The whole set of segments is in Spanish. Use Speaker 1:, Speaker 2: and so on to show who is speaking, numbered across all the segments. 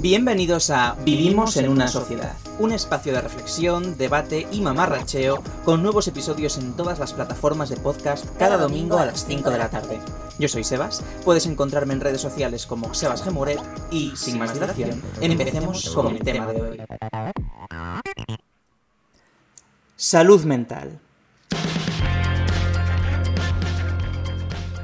Speaker 1: Bienvenidos a Vivimos en una sociedad, un espacio de reflexión, debate y mamarracheo con nuevos episodios en todas las plataformas de podcast cada domingo a las 5 de la tarde. Yo soy Sebas, puedes encontrarme en redes sociales como Sebas Gemuret y, sin más dilación, empecemos con el tema de hoy. Salud mental.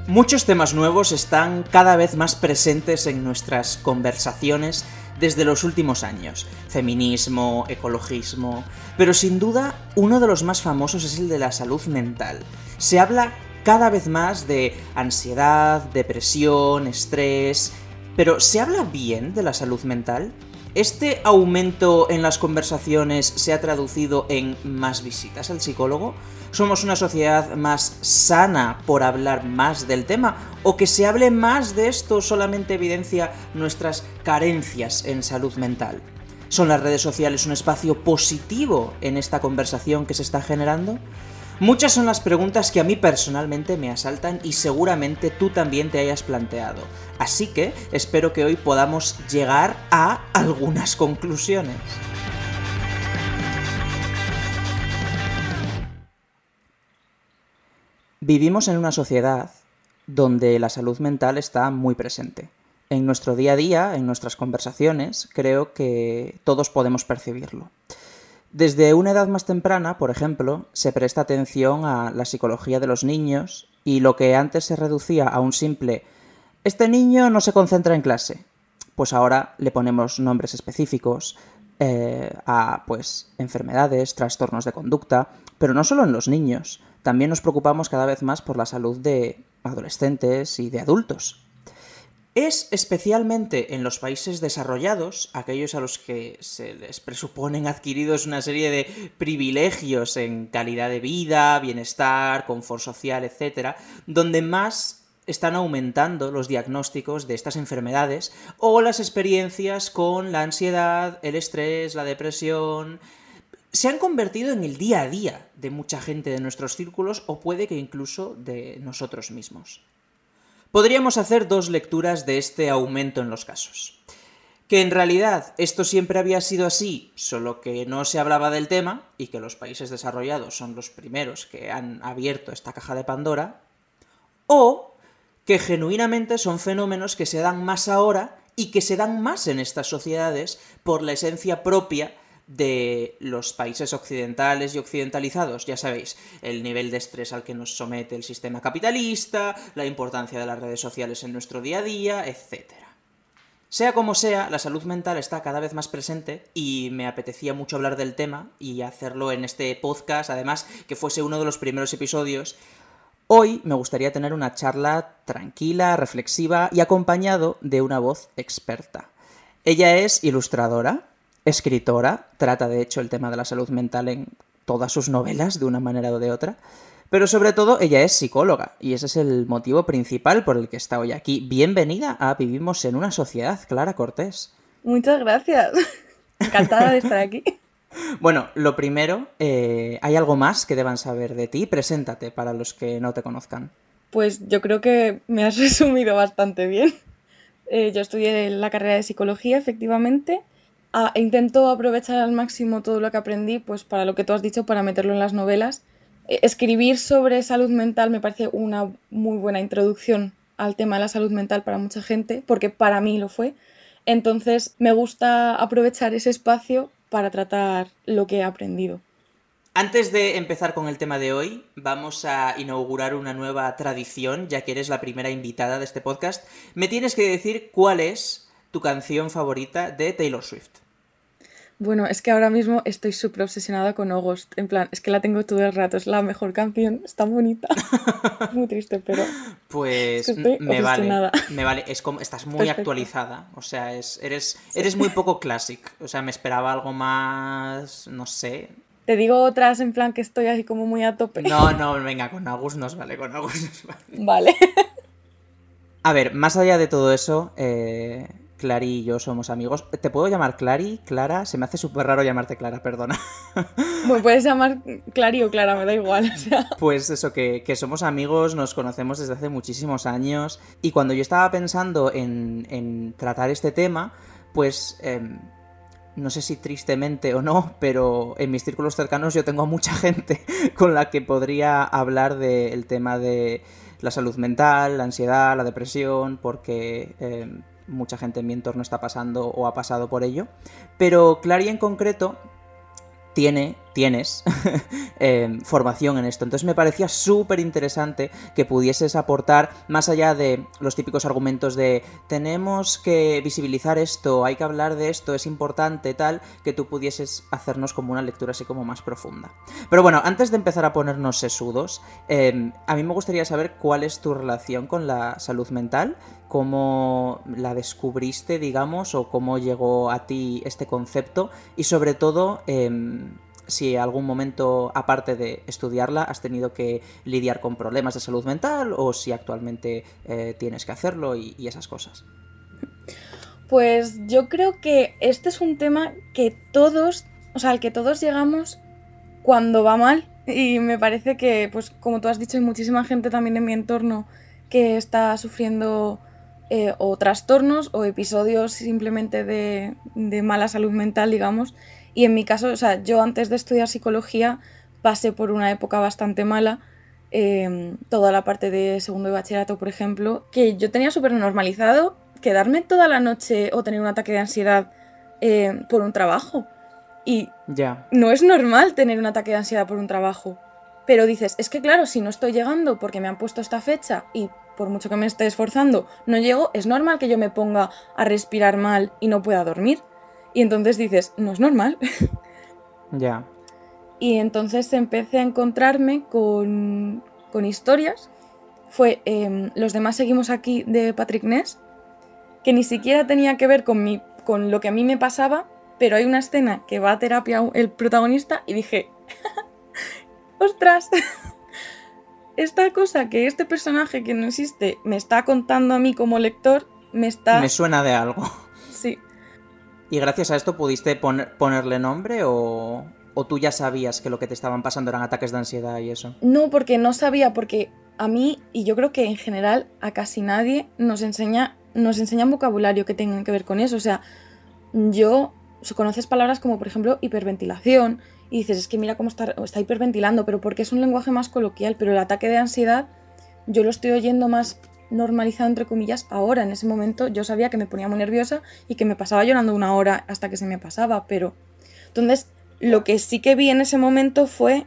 Speaker 1: Muchos temas nuevos están cada vez más presentes en nuestras conversaciones desde los últimos años. Feminismo, ecologismo... Pero sin duda, uno de los más famosos es el de la salud mental. Se habla cada vez más de ansiedad, depresión, estrés... Pero ¿se habla bien de la salud mental? ¿Este aumento en las conversaciones se ha traducido en más visitas al psicólogo? somos una sociedad más sana por hablar más del tema o que se hable más de esto solamente evidencia nuestras carencias en salud mental. ¿Son las redes sociales un espacio positivo en esta conversación que se está generando? Muchas son las preguntas que a mí personalmente me asaltan y seguramente tú también te hayas planteado. Así que espero que hoy podamos llegar a algunas conclusiones. Vivimos en una sociedad donde la salud mental está muy presente. En nuestro día a día, en nuestras conversaciones, creo que todos podemos percibirlo. Desde una edad más temprana, por ejemplo, se presta atención a la psicología de los niños y lo que antes se reducía a un simple este niño no se concentra en clase, pues ahora le ponemos nombres específicos eh, a pues enfermedades, trastornos de conducta, pero no solo en los niños, también nos preocupamos cada vez más por la salud de adolescentes y de adultos. Es especialmente en los países desarrollados, aquellos a los que se les presuponen adquiridos una serie de privilegios en calidad de vida, bienestar, confort social, etc., donde más están aumentando los diagnósticos de estas enfermedades o las experiencias con la ansiedad, el estrés, la depresión, se han convertido en el día a día de mucha gente de nuestros círculos o puede que incluso de nosotros mismos. Podríamos hacer dos lecturas de este aumento en los casos. Que en realidad esto siempre había sido así, solo que no se hablaba del tema y que los países desarrollados son los primeros que han abierto esta caja de Pandora, o que genuinamente son fenómenos que se dan más ahora y que se dan más en estas sociedades por la esencia propia de los países occidentales y occidentalizados, ya sabéis, el nivel de estrés al que nos somete el sistema capitalista, la importancia de las redes sociales en nuestro día a día, etc. Sea como sea, la salud mental está cada vez más presente y me apetecía mucho hablar del tema y hacerlo en este podcast, además que fuese uno de los primeros episodios. Hoy me gustaría tener una charla tranquila, reflexiva y acompañado de una voz experta. Ella es ilustradora, escritora, trata de hecho el tema de la salud mental en todas sus novelas de una manera o de otra, pero sobre todo ella es psicóloga y ese es el motivo principal por el que está hoy aquí. Bienvenida a Vivimos en una sociedad, Clara Cortés.
Speaker 2: Muchas gracias. Encantada de estar aquí.
Speaker 1: Bueno, lo primero, eh, ¿hay algo más que deban saber de ti? Preséntate para los que no te conozcan.
Speaker 2: Pues yo creo que me has resumido bastante bien. Eh, yo estudié la carrera de psicología, efectivamente, intento aprovechar al máximo todo lo que aprendí, pues para lo que tú has dicho, para meterlo en las novelas. E, escribir sobre salud mental me parece una muy buena introducción al tema de la salud mental para mucha gente, porque para mí lo fue. Entonces me gusta aprovechar ese espacio para tratar lo que he aprendido.
Speaker 1: Antes de empezar con el tema de hoy, vamos a inaugurar una nueva tradición, ya que eres la primera invitada de este podcast. Me tienes que decir cuál es tu canción favorita de Taylor Swift.
Speaker 2: Bueno, es que ahora mismo estoy súper obsesionada con August. En plan, es que la tengo todo el rato, es la mejor canción, está bonita. muy triste, pero.
Speaker 1: Pues me vale. Me vale. Es como. Estás muy actualizada. O sea, es, eres, eres muy poco classic. O sea, me esperaba algo más. no sé.
Speaker 2: Te digo otras en plan que estoy así como muy a tope.
Speaker 1: No, no, venga, con August nos vale, con August nos vale.
Speaker 2: Vale.
Speaker 1: a ver, más allá de todo eso, eh, Clary y yo somos amigos. ¿Te puedo llamar Clary? Clara, se me hace súper raro llamarte Clara, perdona.
Speaker 2: Me puedes llamar Clary o Clara, me da igual.
Speaker 1: Pues eso, que, somos amigos, nos conocemos desde hace muchísimos años y cuando yo estaba pensando en, en tratar este tema, pues em, no sé si tristemente o no, pero en mis círculos cercanos yo tengo a mucha gente con la que podría hablar del tema de la salud mental, la ansiedad, la depresión, porque em, mucha gente en mi entorno está pasando o ha pasado por ello. Pero Clary en concreto tiene, tienes em, formación en esto. Entonces me parecía súper interesante que pudieses aportar, más allá de los típicos argumentos de tenemos que visibilizar esto, hay que hablar de esto, es importante, tal, que tú pudieses hacernos como una lectura así como más profunda. Pero bueno, antes de empezar a ponernos sesudos, em, a mí me gustaría saber cuál es tu relación con la salud mental, cómo la descubriste, digamos, o cómo llegó a ti este concepto y sobre todo em, si algún momento, aparte de estudiarla, has tenido que lidiar con problemas de salud mental o si actualmente eh, tienes que hacerlo y, esas cosas.
Speaker 2: Pues yo creo que este es un tema que todos, o sea, al que todos llegamos cuando va mal. Y me parece que, pues como tú has dicho, hay muchísima gente también en mi entorno que está sufriendo eh, o trastornos o episodios simplemente de, mala salud mental, digamos. Y en mi caso, o sea, yo antes de estudiar psicología pasé por una época bastante mala, em, toda la parte de segundo de bachillerato, por ejemplo, que yo tenía súper normalizado quedarme toda la noche o tener un ataque de ansiedad eh, por un trabajo. Y no es normal tener un ataque de ansiedad por un trabajo. Pero dices, es que claro, si no estoy llegando porque me han puesto esta fecha y por mucho que me esté esforzando, no llego, es normal que yo me ponga a respirar mal y no pueda dormir. Y entonces dices, no es normal.
Speaker 1: Ya.
Speaker 2: Y entonces empecé a encontrarme con, con historias. Fue em, Los demás seguimos aquí de Patrick Ness, que ni siquiera tenía que ver con, mi, con lo que a mí me pasaba, pero hay una escena que va a terapia el protagonista y dije, ostras, esta cosa que este personaje que no existe me está contando a mí como lector, me está...
Speaker 1: Me suena de algo. ¿Y gracias a esto pudiste ponerle nombre o, o tú ya sabías que lo que te estaban pasando eran ataques de ansiedad y eso?
Speaker 2: No, porque no sabía, porque a mí, y yo creo que en general a casi nadie nos enseña, nos enseñan vocabulario que tengan que ver con eso. O sea, yo conoces palabras como por ejemplo hiperventilación, y dices, es que mira cómo está, está hiperventilando, pero porque es un lenguaje más coloquial, pero el ataque de ansiedad yo lo estoy oyendo más normalizado entre comillas ahora, en ese momento yo sabía que me ponía muy nerviosa y que me pasaba llorando una hora hasta que se me pasaba, pero entonces lo que sí que vi en ese momento fue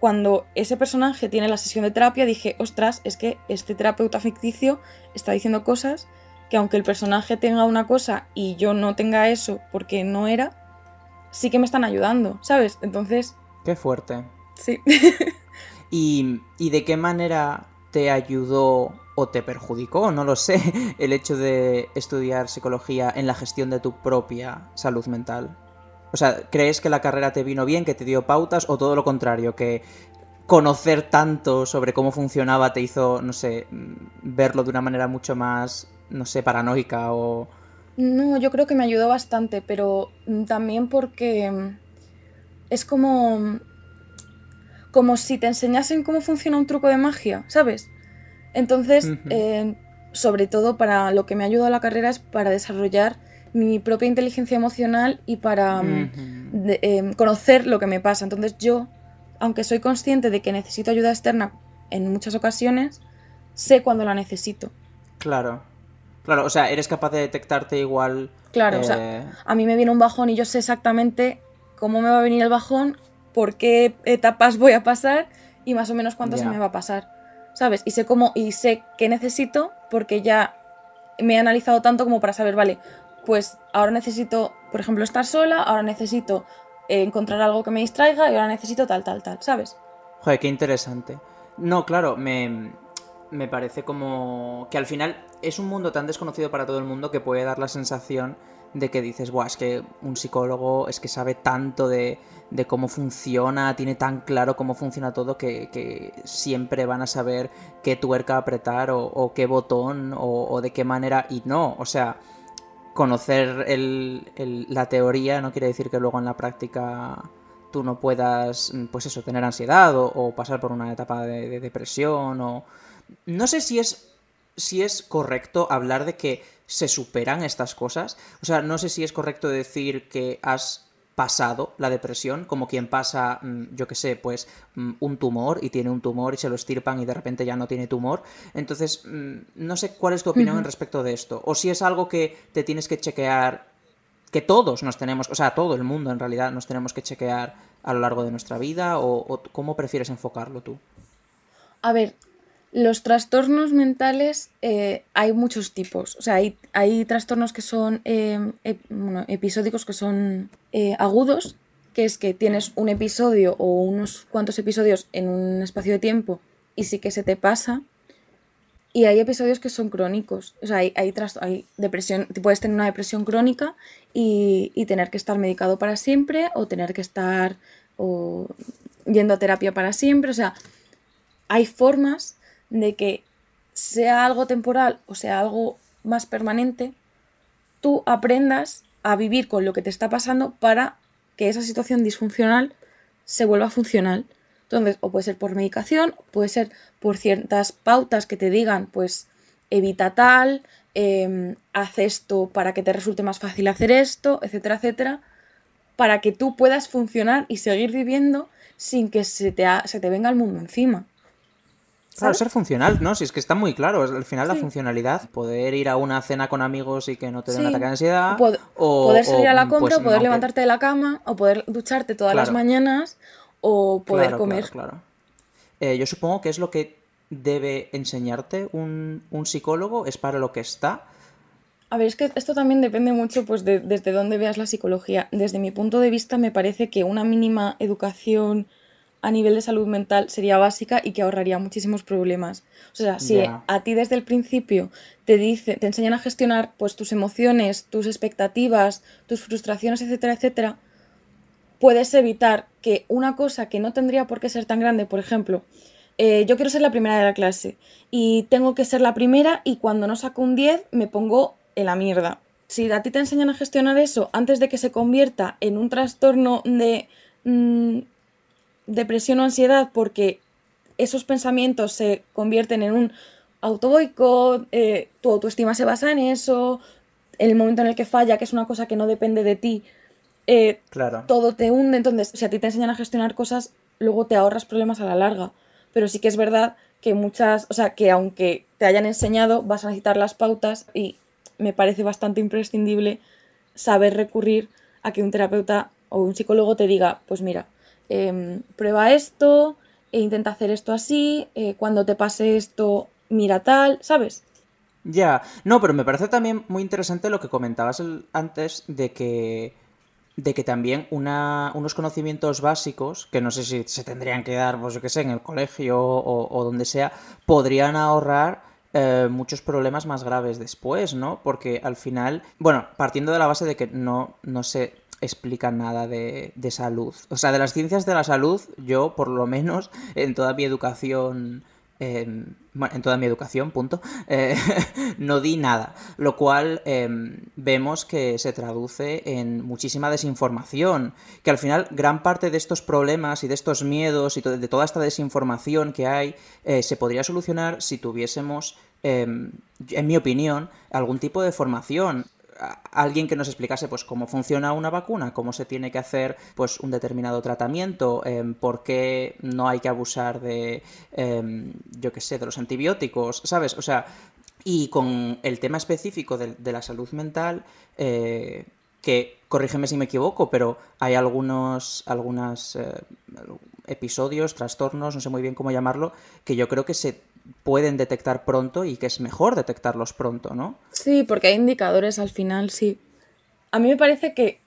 Speaker 2: cuando ese personaje tiene la sesión de terapia, dije, ostras, es que este terapeuta ficticio está diciendo cosas que aunque el personaje tenga una cosa y yo no tenga eso porque no era, sí que me están ayudando, ¿sabes? Entonces...
Speaker 1: Qué fuerte.
Speaker 2: Sí.
Speaker 1: ¿Y, de qué manera te ayudó o te perjudicó, no lo sé, el hecho de estudiar psicología en la gestión de tu propia salud mental? O sea, ¿crees que la carrera te vino bien, que te dio pautas o todo lo contrario, que conocer tanto sobre cómo funcionaba te hizo, no sé, verlo de una manera mucho más, no sé, paranoica o
Speaker 2: no, yo creo que me ayudó bastante, pero mm, también porque mm, es como mm, como si te enseñasen cómo funciona un truco de magia, ¿sabes? Entonces, eh, sobre todo para lo que me ha ayudado la carrera es para desarrollar mi propia inteligencia emocional y para em, conocer lo que me pasa. Entonces yo, aunque soy consciente de que necesito ayuda externa en muchas ocasiones, sé cuando la necesito.
Speaker 1: Claro. Claro, o sea, eres capaz de detectarte igual.
Speaker 2: Claro, o sea, eh, a mí me viene un bajón y yo sé exactamente cómo me va a venir el bajón, por qué etapas voy a pasar y más o menos cuánto se me va a pasar. ¿Sabes? Y sé cómo, y sé qué necesito porque ya me he analizado tanto como para saber, vale, pues ahora necesito, por ejemplo, estar sola, ahora necesito eh, encontrar algo que me distraiga y ahora necesito tal, tal, tal, ¿sabes?
Speaker 1: Joder, qué interesante. No, claro, me, me parece como que al final es un mundo tan desconocido para todo el mundo que puede dar la sensación de que dices, Buah, es que un psicólogo es que sabe tanto de, de cómo funciona, tiene tan claro cómo funciona todo que, siempre van a saber qué tuerca apretar o, qué botón o, de qué manera. Y no, o sea, conocer el, la teoría no quiere decir que luego en la práctica tú no puedas, pues eso, tener ansiedad o, pasar por una etapa de depresión o no sé si es si es correcto hablar de que se superan estas cosas. O sea, no sé si es correcto decir que has pasado la depresión, como quien pasa, mm, yo que sé, pues mm, un tumor y tiene un tumor y se lo estirpan y de repente ya no tiene tumor. Entonces, mm, no sé cuál es tu opinión respecto de esto. O si es algo que te tienes que chequear, que todos nos tenemos, o sea, todo el mundo en realidad nos tenemos que chequear a lo largo de nuestra vida, o, cómo prefieres enfocarlo tú.
Speaker 2: A ver, los trastornos mentales eh, hay muchos tipos. O sea, hay, hay trastornos que son eh, episódicos, que son eh, agudos, que es que tienes un episodio o unos cuantos episodios en un espacio de tiempo y sí que se te pasa. Y hay episodios que son crónicos. O sea, hay, hay, hay depresión, puedes tener una depresión crónica y, y, tener que estar medicado para siempre o tener que estar o, yendo a terapia para siempre. O sea, hay formas de que sea algo temporal o sea algo más permanente, tú aprendas a vivir con lo que te está pasando para que esa situación disfuncional se vuelva funcional. Entonces, o puede ser por medicación, puede ser por ciertas pautas que te digan, pues evita tal, eh, haz esto para que te resulte más fácil hacer esto, etcétera, etcétera, para que tú puedas funcionar y seguir viviendo sin que se te, se te venga el mundo encima.
Speaker 1: Claro, ser funcional, ¿no? Si es que está muy claro, al final la funcionalidad, poder ir a una cena con amigos y que no te den un ataque de ansiedad.
Speaker 2: O, poder salir a la compra, pues, poder levantarte de la cama, o poder ducharte todas las mañanas, o poder comer.
Speaker 1: Claro, eh, yo supongo que es lo que debe enseñarte un, psicólogo, es para lo que está.
Speaker 2: A ver, es que esto también depende mucho pues, de, desde dónde veas la psicología. Desde mi punto de vista, me parece que una mínima educación a nivel de salud mental sería básica y que ahorraría muchísimos problemas. O sea, si a ti desde el principio te dice, te enseñan a gestionar pues tus emociones, tus expectativas, tus frustraciones, etcétera, etcétera, puedes evitar que una cosa que no tendría por qué ser tan grande, por ejemplo, eh, yo quiero ser la primera de la clase y tengo que ser la primera y cuando no saco un 10 me pongo en la mierda. Si a ti te enseñan a gestionar eso antes de que se convierta en un trastorno de mm, depresión o ansiedad porque esos pensamientos se convierten en un autoboicot, eh, tu autoestima se basa en eso, el momento en el que falla, que es una cosa que no depende de ti, eh,
Speaker 1: claro.
Speaker 2: todo te hunde. Entonces, si a ti te enseñan a gestionar cosas, luego te ahorras problemas a la larga. Pero sí que es verdad que muchas, o sea, que aunque te hayan enseñado, vas a necesitar las pautas y me parece bastante imprescindible saber recurrir a que un terapeuta o un psicólogo te diga, pues mira, Em, prueba esto, e intenta hacer esto así, eh, cuando te pase esto, mira tal, ¿sabes?
Speaker 1: Ya, no, pero me parece también muy interesante lo que comentabas antes de que de que también una, unos conocimientos básicos, que no sé si se tendrían que dar, pues yo qué sé, en el colegio o, donde sea, podrían ahorrar eh, muchos problemas más graves después, ¿no? Porque al final, bueno, partiendo de la base de que no, no sé explica nada de, salud. O sea, de las ciencias de la salud, yo por lo menos en toda mi educación... en toda mi educación, punto, eh, no di nada, lo cual em, vemos que se traduce en muchísima desinformación, que al final gran parte de estos problemas y de estos miedos y de toda esta desinformación que hay eh, se podría solucionar si tuviésemos, em, en mi opinión, algún tipo de formación alguien que nos explicase pues cómo funciona una vacuna, cómo se tiene que hacer pues un determinado tratamiento, em, por qué no hay que abusar de em, yo qué sé, de los antibióticos, ¿sabes? O sea, y con el tema específico de, la salud mental, eh, que corrígeme si me equivoco, pero hay algunos algunas eh, episodios, trastornos, no sé muy bien cómo llamarlo, que yo creo que se pueden detectar pronto y que es mejor detectarlos pronto, ¿no?
Speaker 2: Sí, porque hay indicadores al final, sí. A mí me parece que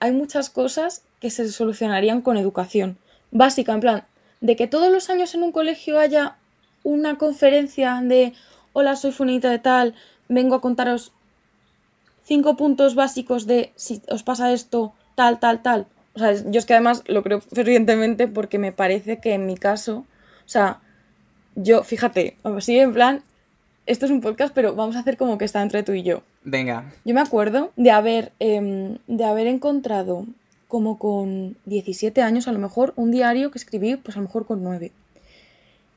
Speaker 2: hay muchas cosas que se solucionarían con educación básica, en plan, de que todos los años en un colegio haya una conferencia de hola, soy Funita de tal, vengo a contaros cinco puntos básicos de si os pasa esto, tal, tal, tal. O sea, yo es que además lo creo fervientemente porque me parece que en mi caso, o sea, yo, fíjate, sí, en plan, esto es un podcast, pero vamos a hacer como que está entre tú y yo.
Speaker 1: Venga.
Speaker 2: Yo me acuerdo de haber, em, de haber encontrado como con 17 años a lo mejor un diario que escribí pues a lo mejor con 9.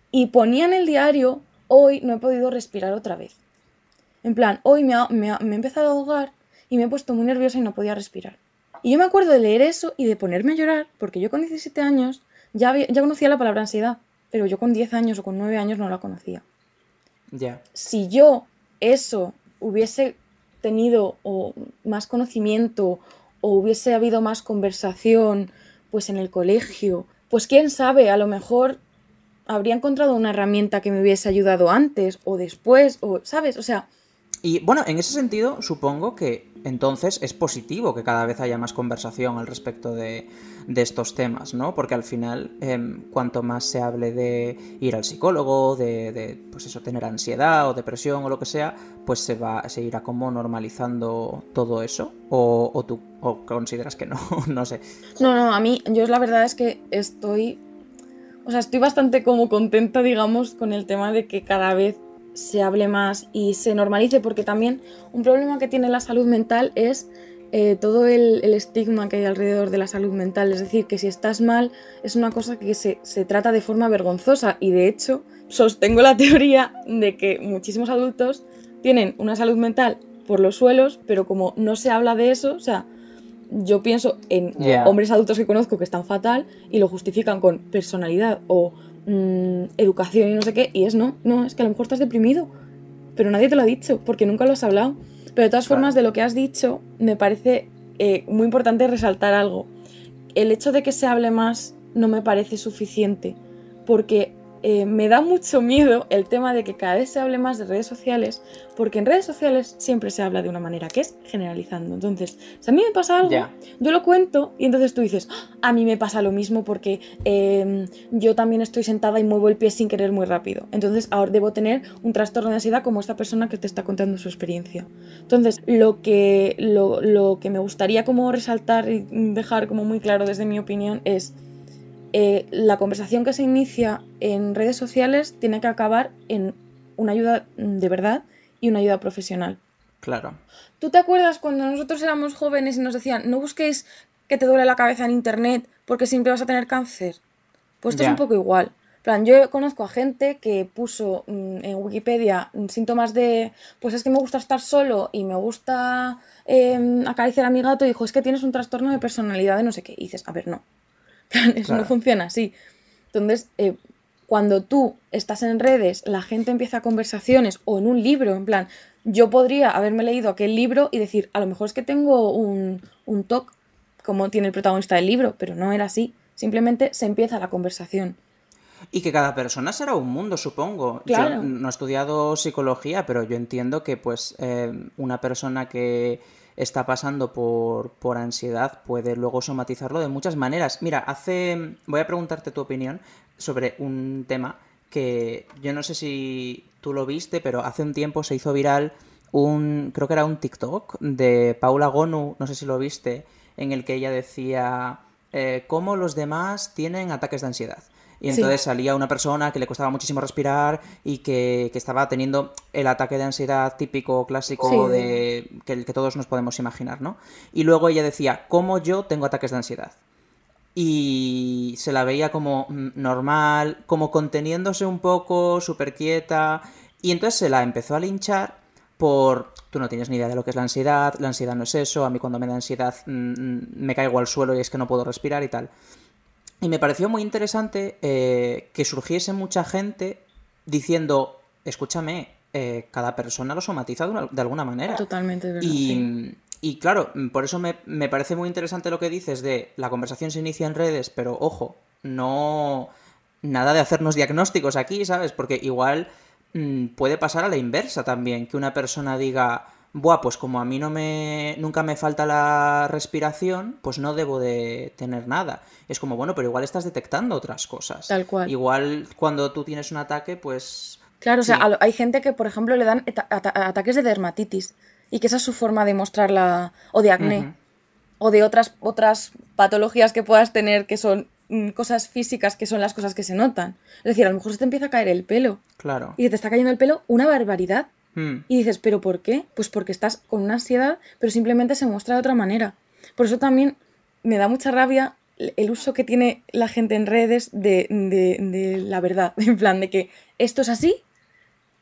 Speaker 2: Y ponía en el diario hoy no he podido respirar otra vez. En plan, hoy me, me, he empezado a ahogar y me he puesto muy nerviosa y no podía respirar. Y yo me acuerdo de leer eso y de ponerme a llorar, porque yo con 17 años ya, ya conocía la palabra ansiedad, pero yo con 10 años o con 9 años no la conocía.
Speaker 1: Ya.
Speaker 2: Si yo eso hubiese tenido o más conocimiento o hubiese habido más conversación pues en el colegio, pues quién sabe, a lo mejor habría encontrado una herramienta que me hubiese ayudado antes o después, o, ¿sabes? O sea...
Speaker 1: Y bueno, en ese sentido, supongo que entonces es positivo que cada vez haya más conversación al respecto de, estos temas, ¿no? Porque al final, em, cuanto más se hable de ir al psicólogo, de, pues eso, tener ansiedad o depresión o lo que sea, pues se va, se irá como normalizando todo eso. O, o tú o consideras que no, no sé.
Speaker 2: No, no, a mí, yo la verdad es que estoy o sea, estoy bastante como contenta, digamos, con el tema de que cada vez se hable más y se normalice, porque también un problema que tiene la salud mental es eh, todo el, estigma que hay alrededor de la salud mental. Es decir, que si estás mal es una cosa que se, se trata de forma vergonzosa y de hecho sostengo la teoría de que muchísimos adultos tienen una salud mental por los suelos, pero como no se habla de eso, o sea, yo pienso en hombres adultos que conozco que están fatal y lo justifican con personalidad o mm, educación y no sé qué, y es no, no, es que a lo mejor estás deprimido, pero nadie te lo ha dicho porque nunca lo has hablado. Pero de todas formas, de lo que has dicho, me parece eh, muy importante resaltar algo. El hecho de que se hable más no me parece suficiente, porque eh, me da mucho miedo el tema de que cada vez se hable más de redes sociales, porque en redes sociales siempre se habla de una manera que es generalizando. Entonces, si a mí me pasa algo, yo lo cuento y entonces tú dices, ah, a mí me pasa lo mismo porque em, yo también estoy sentada y muevo el pie sin querer muy rápido. Entonces, ahora debo tener un trastorno de ansiedad como esta persona que te está contando su experiencia. Entonces, lo que, lo, lo que me gustaría como resaltar y dejar como muy claro desde mi opinión es eh, la conversación que se inicia en redes sociales tiene que acabar en una ayuda de verdad y una ayuda profesional.
Speaker 1: Claro.
Speaker 2: ¿Tú te acuerdas cuando nosotros éramos jóvenes y nos decían, no busquéis que te duele la cabeza en internet porque siempre vas a tener cáncer? Pues esto es un poco igual. plan, yo conozco a gente que puso mm, en Wikipedia síntomas de, pues es que me gusta estar solo y me gusta em, acariciar a mi gato y dijo, es que tienes un trastorno de personalidad de no sé qué. Y dices, a ver, no. Eso no funciona así. Entonces, eh, cuando tú estás en redes, la gente empieza conversaciones o en un libro, en plan, yo podría haberme leído aquel libro y decir, a lo mejor es que tengo un, un TOC, como tiene el protagonista del libro, pero no era así. Simplemente se empieza la conversación.
Speaker 1: Y que cada persona será un mundo, supongo. Yo no he estudiado psicología, pero yo entiendo que pues eh, una persona que está pasando por, por ansiedad puede luego somatizarlo de muchas maneras. Mira, hace. Voy a preguntarte tu opinión sobre un tema que yo no sé si tú lo viste, pero hace un tiempo se hizo viral un. Creo que era un TikTok de Paula Gonu, no sé si lo viste, en el que ella decía. Eh, cómo los demás tienen ataques de ansiedad. Y entonces salía una persona que le costaba muchísimo respirar y que, estaba teniendo el ataque de ansiedad típico, clásico, de que, que todos nos podemos imaginar, ¿no? Y luego ella decía, ¿cómo yo tengo ataques de ansiedad? Y se la veía como mm, normal, como conteniéndose un poco, súper quieta. Y entonces se la empezó a linchar por tú no tienes ni idea de lo que es la ansiedad, la ansiedad no es eso, a mí cuando me da ansiedad mm, mm, me caigo al suelo y es que no puedo respirar y tal. Y me pareció muy interesante eh, que surgiese mucha gente diciendo, escúchame, eh, cada persona lo somatiza de, alguna manera.
Speaker 2: Totalmente, verdad.
Speaker 1: Y, y claro, por eso me, parece muy interesante lo que dices de la conversación se inicia en redes, pero ojo, no... Nada de hacernos diagnósticos aquí, ¿sabes? Porque igual mm, puede pasar a la inversa también, que una persona diga, buah, pues como a mí no me, nunca me falta la respiración, pues no debo de tener nada. Es como, bueno, pero igual estás detectando otras cosas.
Speaker 2: Tal cual.
Speaker 1: Igual cuando tú tienes un ataque, pues...
Speaker 2: Claro, o sea, hay gente que, por ejemplo, le dan ataques de dermatitis y que esa es su forma de mostrarla, o de acné, o de otras, otras patologías que puedas tener que son mm, cosas físicas que son las cosas que se notan. Es decir, a lo mejor se te empieza a caer el pelo.
Speaker 1: Claro.
Speaker 2: Y te está cayendo el pelo una barbaridad. Hmm. Y dices, ¿pero por qué? Pues porque estás con una ansiedad, pero simplemente se muestra de otra manera. Por eso también me da mucha rabia el uso que tiene la gente en redes de, la verdad, en plan de que esto es así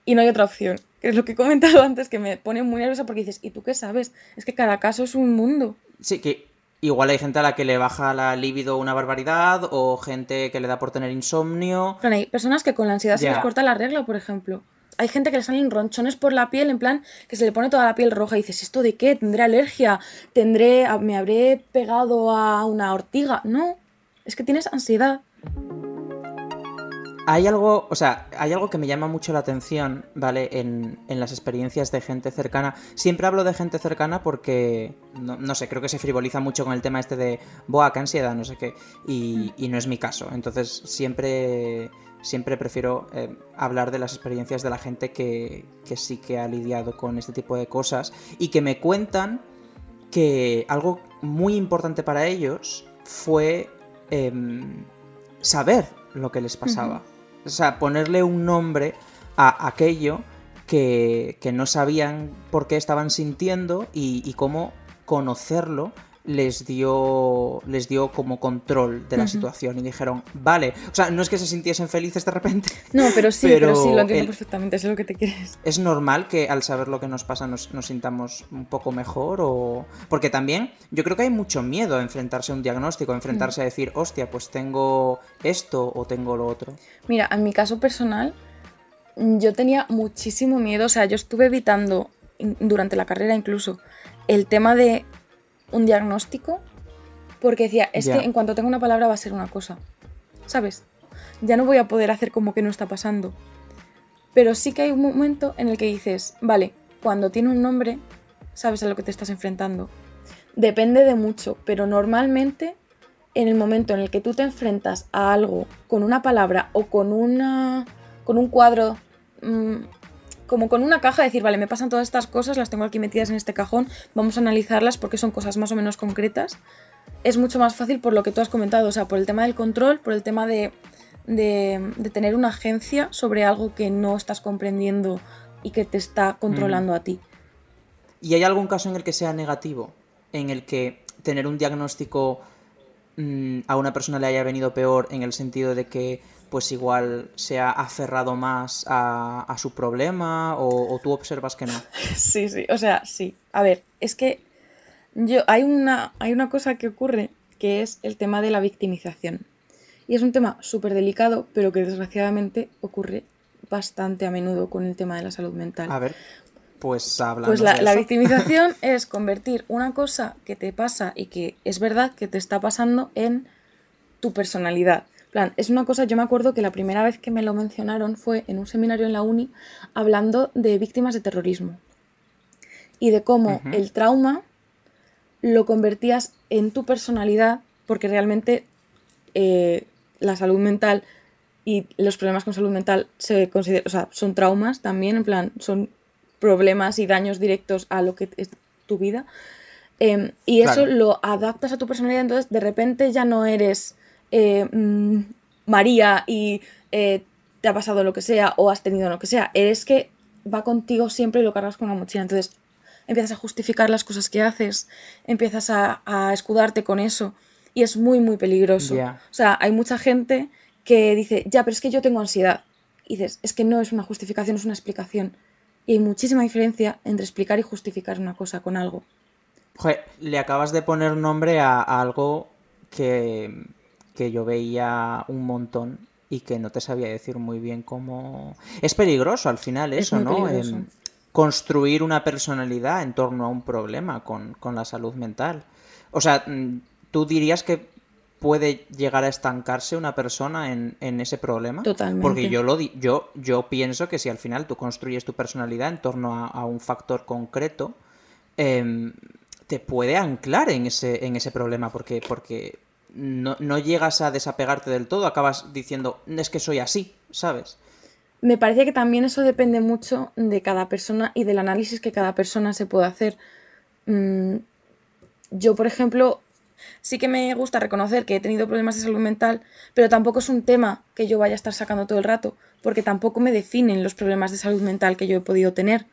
Speaker 2: y no hay otra opción. Que es lo que he comentado antes, que me pone muy nerviosa porque dices, ¿y tú qué sabes? Es que cada caso es un mundo.
Speaker 1: Sí, que igual hay gente a la que le baja la libido una barbaridad o gente que le da por tener insomnio.
Speaker 2: Pero hay personas que con la ansiedad se les corta la regla, por ejemplo. Hay gente que le salen ronchones por la piel, en plan, que se le pone toda la piel roja y dices, ¿esto de qué? ¿Tendré alergia? ¿Tendré, me habré pegado a una ortiga? No, es que tienes ansiedad.
Speaker 1: Hay algo, o sea, hay algo que me llama mucho la atención, ¿vale? En, las experiencias de gente cercana. Siempre hablo de gente cercana porque, no, sé, creo que se frivoliza mucho con el tema este de, boa, qué ansiedad, no sé qué, y, no es mi caso. Entonces, siempre, siempre prefiero eh, hablar de las experiencias de la gente que, que sí que ha lidiado con este tipo de cosas y que me cuentan que algo muy importante para ellos fue em, saber lo que les pasaba. O sea, ponerle un nombre a aquello que, no sabían por qué estaban sintiendo y, y cómo conocerlo les dio les dio como control de la situación y dijeron, vale, o sea, no es que se sintiesen felices de repente.
Speaker 2: No, pero sí, pero, sí, lo entiendo perfectamente, es lo que te quieres.
Speaker 1: Es normal que al saber lo que nos pasa nos, sintamos un poco mejor o... Porque también yo creo que hay mucho miedo a enfrentarse a un diagnóstico, a enfrentarse a decir, hostia, pues tengo esto o tengo lo otro.
Speaker 2: Mira, en mi caso personal, yo tenía muchísimo miedo, o sea, yo estuve evitando durante la carrera incluso el tema de un diagnóstico porque decía, es que en cuanto tenga una palabra va a ser una cosa, ¿sabes? Ya no voy a poder hacer como que no está pasando. Pero sí que hay un momento en el que dices, vale, cuando tiene un nombre, sabes a lo que te estás enfrentando. Depende de mucho, pero normalmente en el momento en el que tú te enfrentas a algo con una palabra o con una con un cuadro mm, como con una caja, decir, vale, me pasan todas estas cosas, las tengo aquí metidas en este cajón, vamos a analizarlas porque son cosas más o menos concretas. Es mucho más fácil por lo que tú has comentado, o sea, por el tema del control, por el tema de, de, tener una agencia sobre algo que no estás comprendiendo y que te está controlando a ti.
Speaker 1: ¿Y hay algún caso en el que sea negativo? En el que tener un diagnóstico mm, a una persona le haya venido peor en el sentido de que pues igual se ha aferrado más a, su problema o, tú observas que no.
Speaker 2: Sí, sí, o sea, sí. A ver, es que yo hay una, hay una cosa que ocurre que es el tema de la victimización. Y es un tema súper delicado, pero que desgraciadamente ocurre bastante a menudo con el tema de la salud mental.
Speaker 1: A ver, pues habla.
Speaker 2: Pues la, la victimización es convertir una cosa que te pasa y que es verdad que te está pasando en tu personalidad plan, es una cosa, yo me acuerdo que la primera vez que me lo mencionaron fue en un seminario en la uni hablando de víctimas de terrorismo y de cómo el trauma lo convertías en tu personalidad porque realmente eh, la salud mental y los problemas con salud mental se consideran, o sea, son traumas también, en plan, son problemas y daños directos a lo que es tu vida. Em, y eso lo adaptas a tu personalidad, entonces de repente ya no eres eh, mm, María y eh, te ha pasado lo que sea o has tenido lo que sea. Es que va contigo siempre y lo cargas con la mochila. Entonces empiezas a justificar las cosas que haces, empiezas a, escudarte con eso y es muy, muy peligroso. O sea, hay mucha gente que dice, ya, pero es que yo tengo ansiedad. Y dices, es que no es una justificación, es una explicación. Y hay muchísima diferencia entre explicar y justificar una cosa con algo.
Speaker 1: Joder, le acabas de poner nombre a algo que, que yo veía un montón y que no te sabía decir muy bien cómo... Es peligroso al final eso, ¿no? Construir una personalidad en torno a un problema con, la salud mental. O sea, mm, ¿tú dirías que puede llegar a estancarse una persona en, ese problema?
Speaker 2: Totalmente.
Speaker 1: Porque yo, lo yo, yo pienso que si al final tú construyes tu personalidad en torno a, un factor concreto, em, te puede anclar en ese, en ese problema, porque, porque no, llegas a desapegarte del todo, acabas diciendo, es que soy así, ¿sabes?
Speaker 2: Me parece que también eso depende mucho de cada persona y del análisis que cada persona se puede hacer. Mm, yo, por ejemplo, sí que me gusta reconocer que he tenido problemas de salud mental, pero tampoco es un tema que yo vaya a estar sacando todo el rato, porque tampoco me definen los problemas de salud mental que yo he podido tener.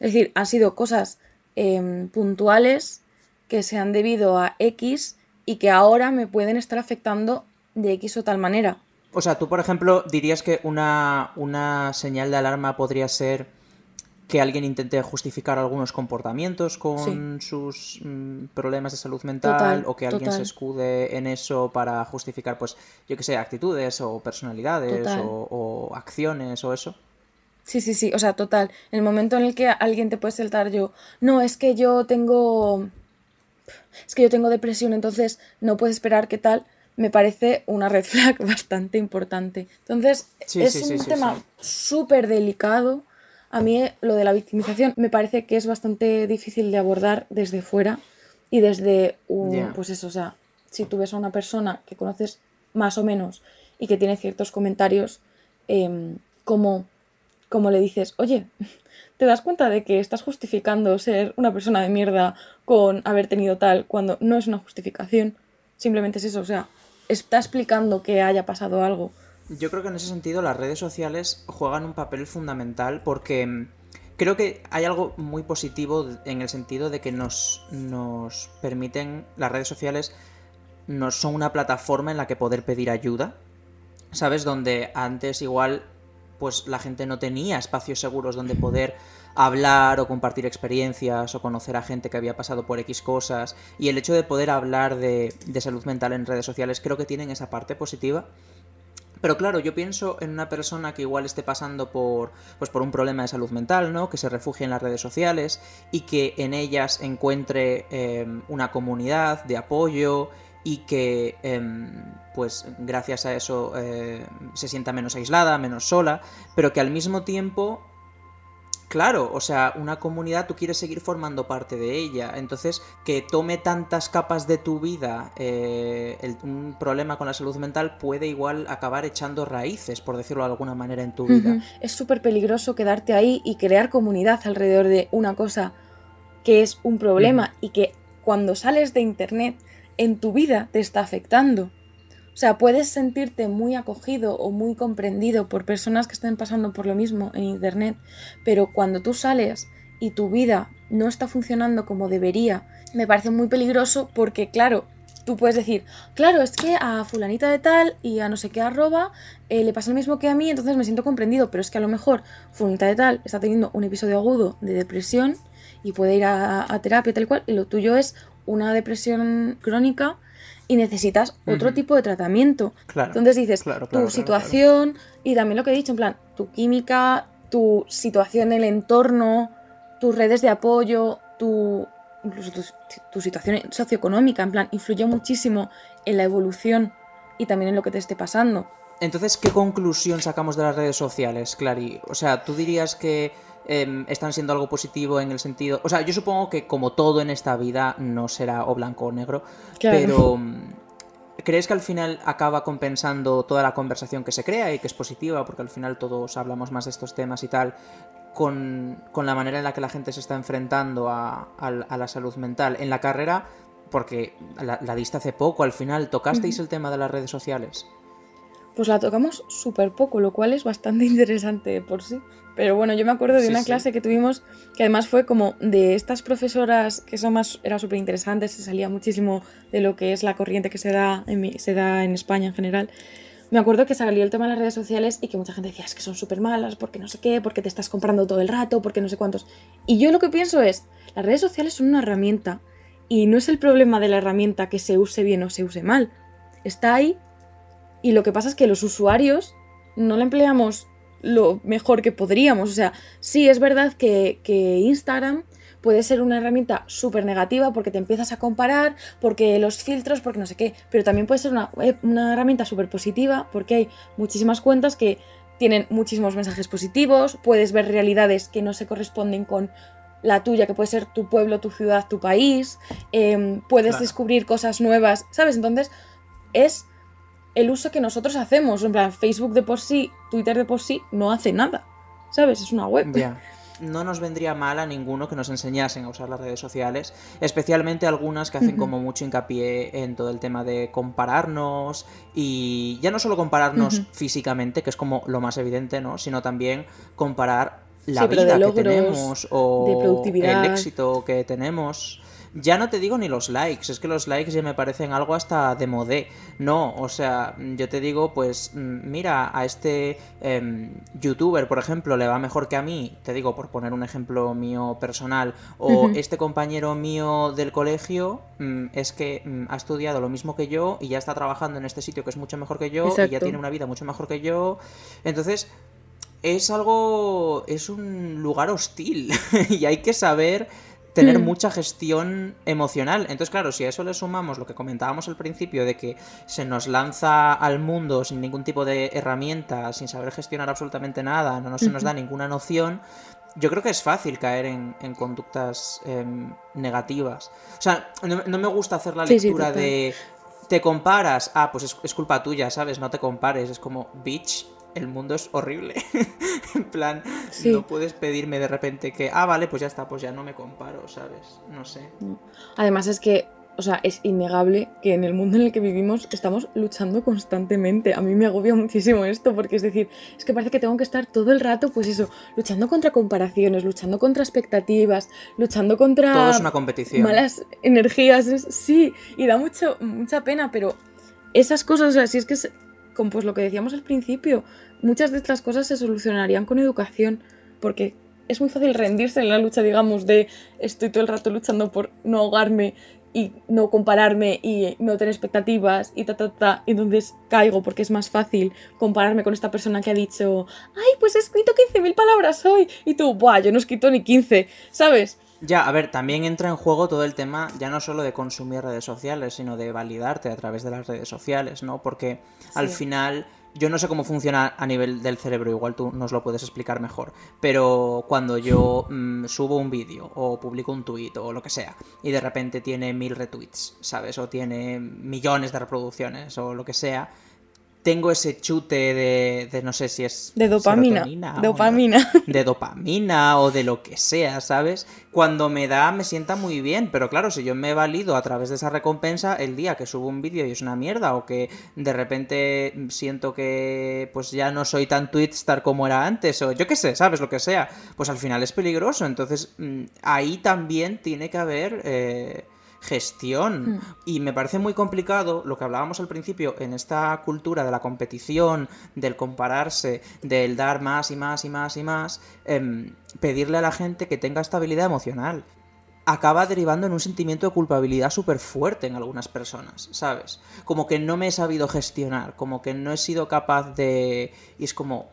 Speaker 2: Es decir, han sido cosas em, puntuales que se han debido a X y que ahora me pueden estar afectando de X o tal manera.
Speaker 1: O sea, tú, por ejemplo, dirías que una, una señal de alarma podría ser que alguien intente justificar algunos comportamientos con sus mm, problemas de salud mental o que alguien se escude en eso para justificar, pues, yo qué sé, actitudes o personalidades o, acciones o eso.
Speaker 2: Sí, sí, sí, o sea, total. En el momento en el que alguien te puede saltar yo, no, es que yo tengo... Es que yo tengo depresión, entonces no puedes esperar que tal me parece una red flag bastante importante. Entonces, es un tema súper delicado. A mí lo de la victimización me parece que es bastante difícil de abordar desde fuera y desde un, pues eso, o sea, si tú ves a una persona que conoces más o menos y que tiene ciertos comentarios, em, como, como le dices, oye, ¿te das cuenta de que estás justificando ser una persona de mierda con haber tenido tal cuando no es una justificación? Simplemente es eso, o sea, está explicando que haya pasado algo.
Speaker 1: Yo creo que en ese sentido las redes sociales juegan un papel fundamental porque mm, creo que hay algo muy positivo en el sentido de que nos, nos permiten, las redes sociales nos son una plataforma en la que poder pedir ayuda, ¿sabes? Donde antes igual pues la gente no tenía espacios seguros donde poder hablar o compartir experiencias o conocer a gente que había pasado por X cosas. Y el hecho de poder hablar de, salud mental en redes sociales creo que tienen esa parte positiva. Pero claro, yo pienso en una persona que igual esté pasando por, pues por un problema de salud mental, ¿no? Que se refugie en las redes sociales y que en ellas encuentre em, una comunidad de apoyo y que, em, pues gracias a eso eh, se sienta menos aislada, menos sola, pero que al mismo tiempo Claro, o sea, una comunidad tú quieres seguir formando parte de ella, entonces que tome tantas capas de tu vida eh, un problema con la salud mental puede igual acabar echando raíces, por decirlo de alguna manera, en tu vida.
Speaker 2: Es súper peligroso quedarte ahí y crear comunidad alrededor de una cosa que es un problema y que cuando sales de Internet en tu vida te está afectando. O sea, puedes sentirte muy acogido o muy comprendido por personas que estén pasando por lo mismo en Internet, pero cuando tú sales y tu vida no está funcionando como debería, me parece muy peligroso porque, claro, tú puedes decir, claro, es que a fulanita de tal y a no sé qué arroba eh, le pasa lo mismo que a mí, entonces me siento comprendido, pero es que a lo mejor fulanita de tal está teniendo un episodio agudo de depresión y puede ir a, a terapia tal cual, y lo tuyo es una depresión crónica y necesitas otro tipo de tratamiento. Entonces dices, tu situación y también lo que he dicho, en plan, tu química, tu situación en el entorno, tus redes de apoyo, tu incluso tu, situación socioeconómica, en plan, influye muchísimo en la evolución y también en lo que te esté pasando.
Speaker 1: Entonces, ¿qué conclusión sacamos de las redes sociales, Clary? O sea, ¿tú dirías que Em, están siendo algo positivo en el sentido... O sea, yo supongo que como todo en esta vida no será o blanco o negro, pero... Mm, ¿Crees que al final acaba compensando toda la conversación que se crea y que es positiva, porque al final todos hablamos más de estos temas y tal, con, la manera en la que la gente se está enfrentando a, la salud mental? En la carrera, porque la, la diste hace poco, al final, ¿tocasteis el tema de las redes sociales?
Speaker 2: Pues la tocamos súper poco, lo cual es bastante interesante por sí. Pero bueno, yo me acuerdo de una clase que tuvimos que además fue como de estas profesoras que son más, era súper interesante, se salía muchísimo de lo que es la corriente que se da, en, se da en España en general. Me acuerdo que salió el tema de las redes sociales y que mucha gente decía, es que son súper malas, porque no sé qué, porque te estás comprando todo el rato, porque no sé cuántos. Y yo lo que pienso es, las redes sociales son una herramienta y no es el problema de la herramienta que se use bien o se use mal. Está ahí y lo que pasa es que los usuarios no la empleamos lo mejor que podríamos. O sea, sí es verdad que, Instagram puede ser una herramienta súper negativa porque te empiezas a comparar, porque los filtros, porque no sé qué, pero también puede ser una, una herramienta súper positiva porque hay muchísimas cuentas que tienen muchísimos mensajes positivos, puedes ver realidades que no se corresponden con la tuya, que puede ser tu pueblo, tu ciudad, tu país, em, puedes descubrir cosas nuevas, ¿sabes? Entonces es el uso que nosotros hacemos. En plan, Facebook de por sí, Twitter de por sí, no hace nada. ¿Sabes? Es una web.
Speaker 1: No nos vendría mal a ninguno que nos enseñasen a usar las redes sociales, especialmente algunas que hacen como mucho hincapié en todo el tema de compararnos y ya no solo compararnos físicamente, que es como lo más evidente, ¿no? Sino también comparar la vida que tenemos o el éxito que tenemos Ya no te digo ni los likes, es que los likes ya me parecen algo hasta de modé. No, o sea, yo te digo, pues mm, mira, a este em, youtuber, por ejemplo, le va mejor que a mí, te digo, por poner un ejemplo mío personal, o este compañero mío del colegio mm, es que mm, ha estudiado lo mismo que yo y ya está trabajando en este sitio que es mucho mejor que yo y ya tiene una vida mucho mejor que yo. Entonces, es algo, es un lugar hostil y hay que saber tener hmm. mucha gestión emocional. Entonces, claro, si a eso le sumamos lo que comentábamos al principio de que se nos lanza al mundo sin ningún tipo de herramienta, sin saber gestionar absolutamente nada, no, se nos da ninguna noción, yo creo que es fácil caer en, conductas em, negativas. O sea, no, me gusta hacer la lectura de te comparas, ah, pues es, es, culpa tuya, ¿sabes? No te compares, es como, bitch, el mundo es horrible. en plan, no puedes pedirme de repente que, ah, vale, pues ya está, pues ya no me comparo, ¿sabes? No sé.
Speaker 2: Además es que, o sea, es innegable que en el mundo en el que vivimos estamos luchando constantemente. A mí me agobia muchísimo esto, porque es decir, es que parece que tengo que estar todo el rato, pues eso, luchando contra comparaciones, luchando contra expectativas, luchando contra...
Speaker 1: Todo es una competición.
Speaker 2: Malas energías, sí, y da mucho, mucha pena, pero esas cosas, o sea, si es que con pues lo que decíamos al principio, muchas de estas cosas se solucionarían con educación, porque es muy fácil rendirse en la lucha, digamos, de estoy todo el rato luchando por no ahogarme y no compararme y no tener expectativas y ta ta ta, y entonces caigo porque es más fácil compararme con esta persona que ha dicho, ay, pues he escrito 15.000 palabras hoy, y tú, buah, yo no he escrito ni 15, ¿sabes?
Speaker 1: Ya, a ver, también entra en juego todo el tema ya no solo de consumir redes sociales, sino de validarte a través de las redes sociales, ¿no? Porque al final yo no sé cómo funciona a nivel del cerebro, igual tú nos lo puedes explicar mejor, pero cuando yo mm, subo un vídeo o publico un tuit o lo que sea y de repente tiene mil retweets, ¿sabes? O tiene millones de reproducciones o lo que sea, tengo ese chute de, no sé si es...
Speaker 2: De dopamina. Dopamina.
Speaker 1: de dopamina o de lo que sea, ¿sabes? Cuando me da me sienta muy bien, pero claro, si yo me he valido a través de esa recompensa el día que subo un vídeo y es una mierda o que de repente siento que pues ya no soy tan twitstar como era antes o yo qué sé, ¿sabes? Lo que sea, pues al final es peligroso. Entonces mm, ahí también tiene que haber... Eh, gestión. Mm. Y me parece muy complicado lo que hablábamos al principio en esta cultura de la competición, del compararse, del dar más y más y más y más, em, pedirle a la gente que tenga estabilidad emocional. Acaba derivando en un sentimiento de culpabilidad súper fuerte en algunas personas, ¿sabes? Como que no me he sabido gestionar, como que no he sido capaz de... Y es como,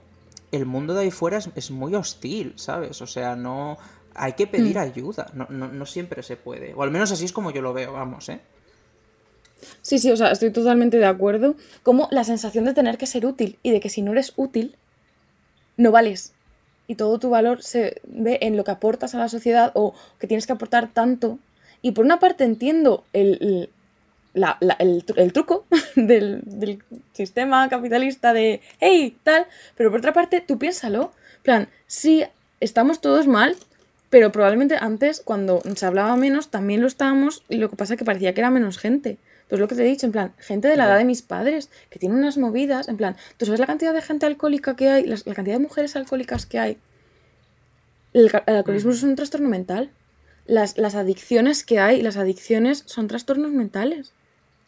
Speaker 1: el mundo de ahí fuera es, es, muy hostil, ¿sabes? O sea, no, hay que pedir mm. ayuda, no, no, siempre se puede. O al menos así es como yo lo veo, vamos, ¿eh?
Speaker 2: Sí, sí, o sea, estoy totalmente de acuerdo. Como la sensación de tener que ser útil y de que si no eres útil, no vales. Y todo tu valor se ve en lo que aportas a la sociedad o que tienes que aportar tanto. Y por una parte entiendo el, el, truco del, del, sistema capitalista de, hey, tal, pero por otra parte, tú piénsalo. plan, si estamos todos mal, pero probablemente antes, cuando se hablaba menos, también lo estábamos, y lo que pasa es que parecía que era menos gente. Pues lo que te he dicho, en plan, gente de la edad de mis padres, que tienen unas movidas, en plan, ¿tú sabes la cantidad de gente alcohólica que hay, la, cantidad de mujeres alcohólicas que hay? El, alcoholismo es un trastorno mental. Las, las adicciones que hay, las adicciones son trastornos mentales.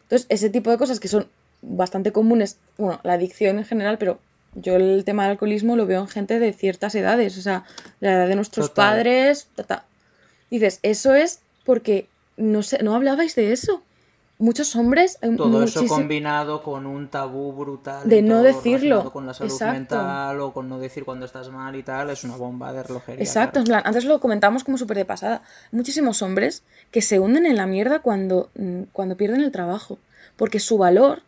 Speaker 2: Entonces, ese tipo de cosas que son bastante comunes, bueno, la adicción en general, pero yo el tema del alcoholismo lo veo en gente de ciertas edades, o sea, la edad de nuestros padres. Dices, eso es porque no sé, no hablabais de eso. Muchos hombres.
Speaker 1: Todo eso combinado con un tabú brutal.
Speaker 2: De no decirlo.
Speaker 1: Con la salud mental o con no decir cuando estás mal y tal, es una bomba de relojería.
Speaker 2: Exacto, antes lo comentamos como súper de pasada. Muchísimos hombres que se hunden en la mierda cuando, mm, cuando pierden el trabajo. Porque su valor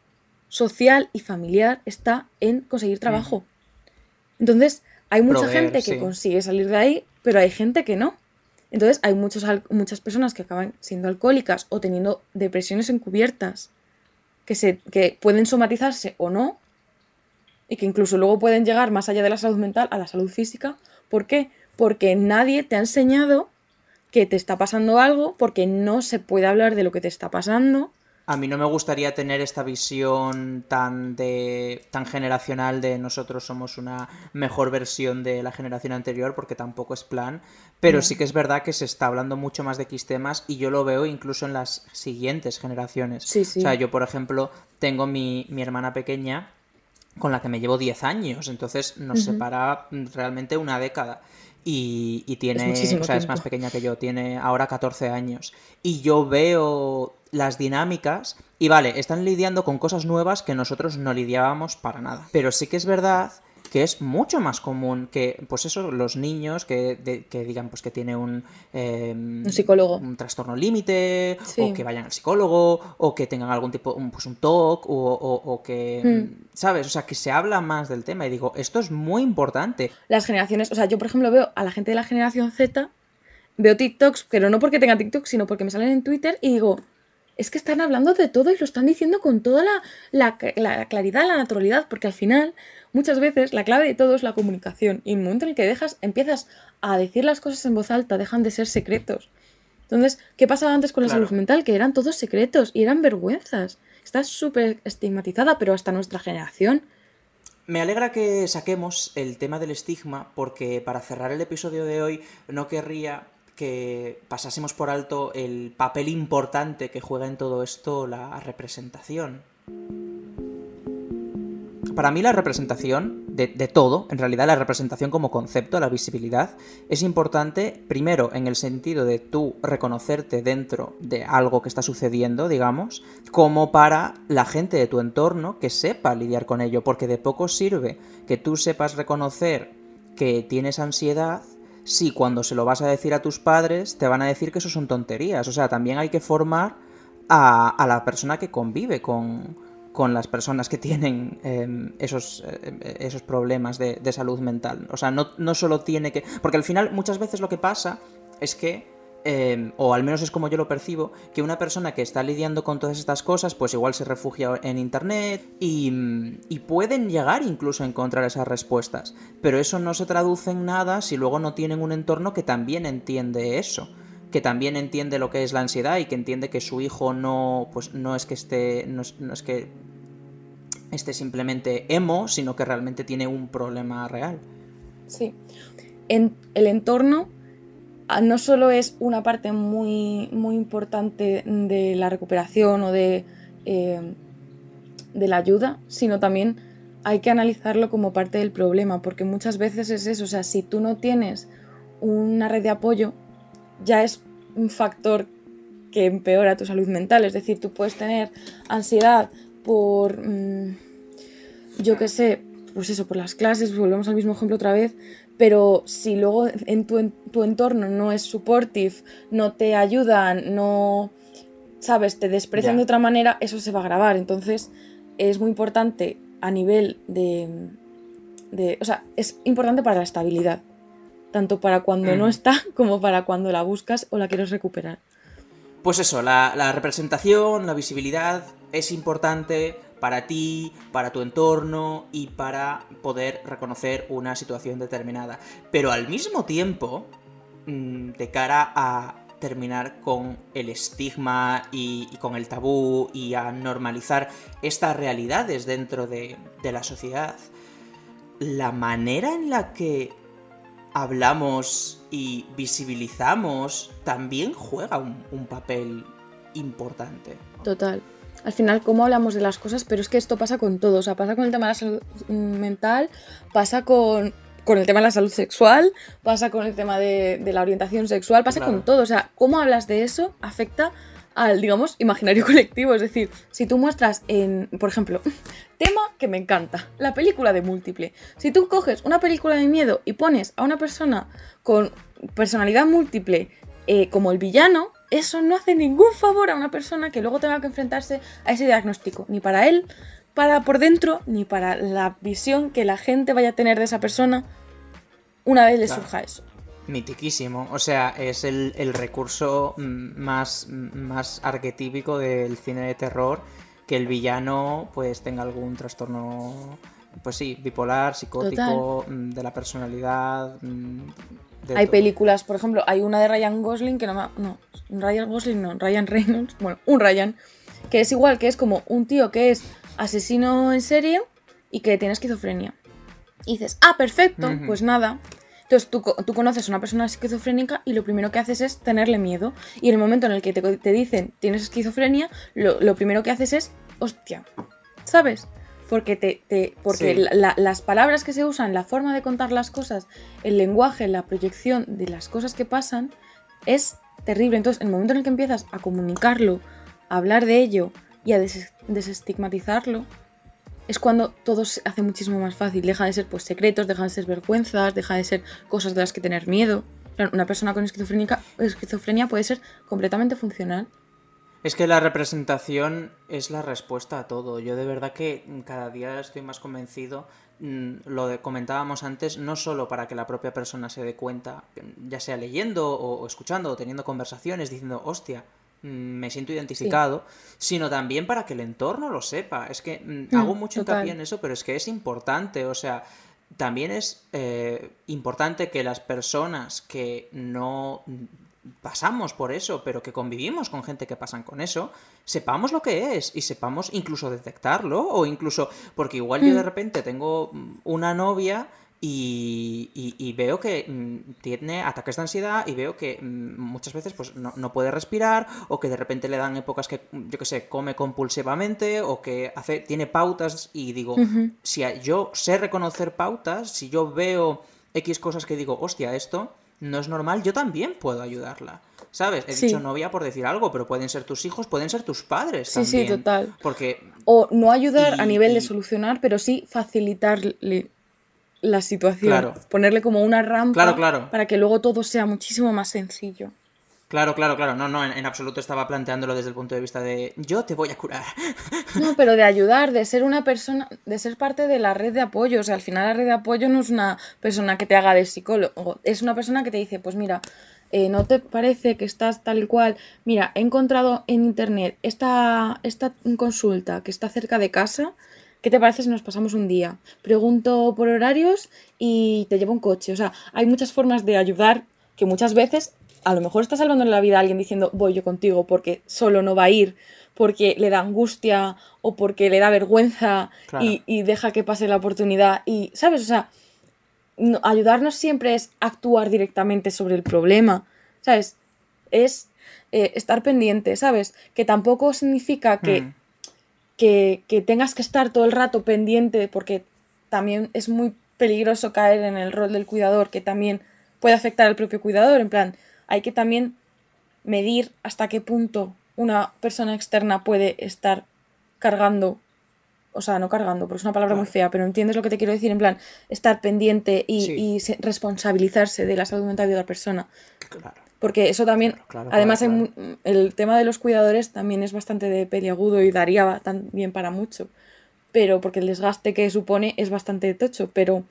Speaker 2: social y familiar está en conseguir trabajo. Entonces, hay mucha gente que consigue salir de ahí, pero hay gente que no. Entonces, hay muchos, muchas personas que acaban siendo alcohólicas o teniendo depresiones encubiertas, que, se, que pueden somatizarse o no, y que incluso luego pueden llegar más allá de la salud mental a la salud física. ¿Por qué? Porque nadie te ha enseñado que te está pasando algo, porque no se puede hablar de lo que te está pasando,
Speaker 1: A mí no me gustaría tener esta visión tan de tan generacional de nosotros somos una mejor versión de la generación anterior, porque tampoco es plan. Pero sí que es verdad que se está hablando mucho más de X temas y yo lo veo incluso en las siguientes generaciones.
Speaker 2: Sí, sí.
Speaker 1: O sea, yo, por ejemplo, tengo mi, mi hermana pequeña con la que me llevo 10 años, entonces nos separa realmente una década. Y, y tiene, o sea, es más pequeña que yo, tiene ahora 14 años. Y yo veo las dinámicas y vale, están lidiando con cosas nuevas que nosotros no lidiábamos para nada. Pero sí que es verdad que es mucho más común que, pues eso, los niños que, que digan pues que tiene un,
Speaker 2: em, un psicólogo,
Speaker 1: un trastorno límite, o que vayan al psicólogo, o que tengan algún tipo, un, pues un TOC, o, que, hmm. ¿sabes? O sea, que se habla más del tema y digo, esto es muy importante.
Speaker 2: Las generaciones, o sea, yo por ejemplo veo a la gente de la generación Z, veo TikToks, pero no porque tenga TikTok, sino porque me salen en Twitter y digo, es que están hablando de todo y lo están diciendo con toda la, la, la, claridad, la naturalidad, porque al final, muchas veces, la clave de todo es la comunicación. Y en el momento en el que dejas, empiezas a decir las cosas en voz alta, dejan de ser secretos. Entonces, ¿qué pasaba antes con la salud mental? Que eran todos secretos y eran vergüenzas. Está súper estigmatizada, pero hasta nuestra generación.
Speaker 1: Me alegra que saquemos el tema del estigma, porque para cerrar el episodio de hoy no querría que pasásemos por alto el papel importante que juega en todo esto la representación. Para mí la representación de, todo, en realidad la representación como concepto, la visibilidad, es importante primero en el sentido de tú reconocerte dentro de algo que está sucediendo, digamos, como para la gente de tu entorno que sepa lidiar con ello, porque de poco sirve que tú sepas reconocer que tienes ansiedad si cuando se lo vas a decir a tus padres te van a decir que eso son tonterías. O sea, también hay que formar a, la persona que convive con, las personas que tienen em, esos, em, esos problemas de, de, salud mental. O sea, no, no solo tiene que... Porque al final muchas veces lo que pasa es que Em, o al menos es como yo lo percibo, que una persona que está lidiando con todas estas cosas, pues igual se refugia en internet y, pueden llegar incluso a encontrar esas respuestas. Pero eso no se traduce en nada si luego no tienen un entorno que también entiende eso que también entiende lo que es la ansiedad y que entiende que su hijo no pues no es que esté no es, que esté simplemente emo sino que realmente tiene un problema real.
Speaker 2: Sí. En el entorno Ah, no solo es una parte muy, muy importante de la recuperación o de, eh, de la ayuda, sino también hay que analizarlo como parte del problema, porque muchas veces es eso, o sea, si tú no tienes una red de apoyo, ya es un factor que empeora tu salud mental, es decir, tú puedes tener ansiedad por, mm, yo qué sé, pues eso, por las clases, volvemos al mismo ejemplo otra vez, pero si luego en tu, tu entorno no es supportive, no te ayudan, no, sabes, te desprecian de otra manera, eso se va a agravar. Entonces es muy importante a nivel de, de o sea, es importante para la estabilidad, tanto para cuando no mm. está como para cuando la buscas o la quieres recuperar.
Speaker 1: Pues eso, la, la representación, la visibilidad es importante para ti, para tu entorno y para poder reconocer una situación determinada. Pero al mismo tiempo, mm, de cara a terminar con el estigma y, con el tabú y a normalizar estas realidades dentro de, la sociedad, la manera en la que hablamos y visibilizamos también juega un papel importante.
Speaker 2: Total. Al final cómo hablamos de las cosas, pero es que esto pasa con todo, o sea, pasa con el tema de la salud mental, pasa con, el tema de la salud sexual, pasa con el tema de, la orientación sexual, pasa con todo, o sea, cómo hablas de eso afecta al, digamos, imaginario colectivo, es decir, si tú muestras en, por ejemplo, tema que me encanta, la película de múltiple, si tú coges una película de miedo y pones a una persona con personalidad múltiple eh, como el villano, eso no hace ningún favor a una persona que luego tenga que enfrentarse a ese diagnóstico, ni para él, para por dentro, ni para la visión que la gente vaya a tener de esa persona una vez le surja eso.
Speaker 1: Mitiquísimo, o sea, es el, recurso más, más arquetípico del cine de terror, que el villano pues tenga algún trastorno, pues sí, bipolar, psicótico, mm, de la personalidad, mm,
Speaker 2: hay películas, por ejemplo, hay una de Ryan Gosling que no me... No, Ryan Gosling no, Ryan Reynolds, bueno, un Ryan, que es igual, que es como un tío que es asesino en serie y que tiene esquizofrenia. Y dices, ah, perfecto, pues nada. Entonces tú, conoces a una persona esquizofrénica y lo primero que haces es tenerle miedo. Y en el momento en el que te, dicen tienes esquizofrenia, lo, primero que haces es, hostia, ¿sabes? Porque, te, porque las palabras que se usan, la forma de contar las cosas, el lenguaje, la proyección de las cosas que pasan, es terrible. Entonces, en el momento en el que empiezas a comunicarlo, a hablar de ello y a desestigmatizarlo, es cuando todo se hace muchísimo más fácil. Deja de ser pues secretos, deja de ser vergüenzas, deja de ser cosas de las que tener miedo. Una persona con esquizofrenia puede ser completamente funcional.
Speaker 1: Es que la representación es la respuesta a todo. Yo de verdad que cada día estoy más convencido, mm, lo comentábamos antes, no solo para que la propia persona se dé cuenta, ya sea leyendo o escuchando o teniendo conversaciones, diciendo, hostia, me siento identificado, sino también para que el entorno lo sepa. Es que mm, hago mucho hincapié en eso, pero es que es importante, o sea, también es eh, importante que las personas que no pasamos por eso, pero que convivimos con gente que pasan con eso, sepamos lo que es y sepamos incluso detectarlo o incluso, porque igual yo de mm. repente tengo una novia y, veo que mm, tiene ataques de ansiedad y veo que mm, muchas veces pues no, puede respirar o que de repente le dan épocas que, yo que sé, come compulsivamente o que hace, tiene pautas y digo, si yo sé reconocer pautas, si yo veo X cosas que digo, hostia, esto no es normal, yo también puedo ayudarla. ¿Sabes? He dicho novia por decir algo, pero pueden ser tus hijos, pueden ser tus padres. Sí, sí, total. Porque...
Speaker 2: O no ayudar a nivel de solucionar, pero sí facilitarle la situación. Ponerle como una rampa para que luego todo sea muchísimo más sencillo.
Speaker 1: Claro, claro, claro. No, no, en, absoluto estaba planteándolo desde el punto de vista de yo te voy a curar.
Speaker 2: No, pero de ayudar, de ser una persona, de ser parte de la red de apoyo. O sea, al final la red de apoyo no es una persona que te haga de psicólogo, es una persona que te dice, pues mira, eh, ¿no te parece que estás tal y cual? Mira, he encontrado en internet esta, esta consulta que está cerca de casa ¿qué te parece si nos pasamos un día? Pregunto por horarios y te llevo un coche. O sea, hay muchas formas de ayudar que muchas veces a lo mejor estás salvando la vida a alguien diciendo voy yo contigo porque solo no va a ir, porque le da angustia o porque le da vergüenza y, deja que pase la oportunidad. Y, ¿sabes? O sea, ayudarnos siempre es actuar directamente sobre el problema, ¿sabes? Es eh, estar pendiente, ¿sabes? Que tampoco significa que... Mm que, tengas que estar todo el rato pendiente porque también es muy peligroso caer en el rol del cuidador que también puede afectar al propio cuidador. En plan, hay que también medir hasta qué punto una persona externa puede estar cargando, o sea, no cargando, porque es una palabra muy fea, pero entiendes lo que te quiero decir, en plan, estar pendiente y, responsabilizarse de la salud mental de otra persona. Claro. Porque eso también, además el tema de los cuidadores también es bastante de peliagudo y daría también para mucho. Pero porque el desgaste que supone es bastante tocho. Pero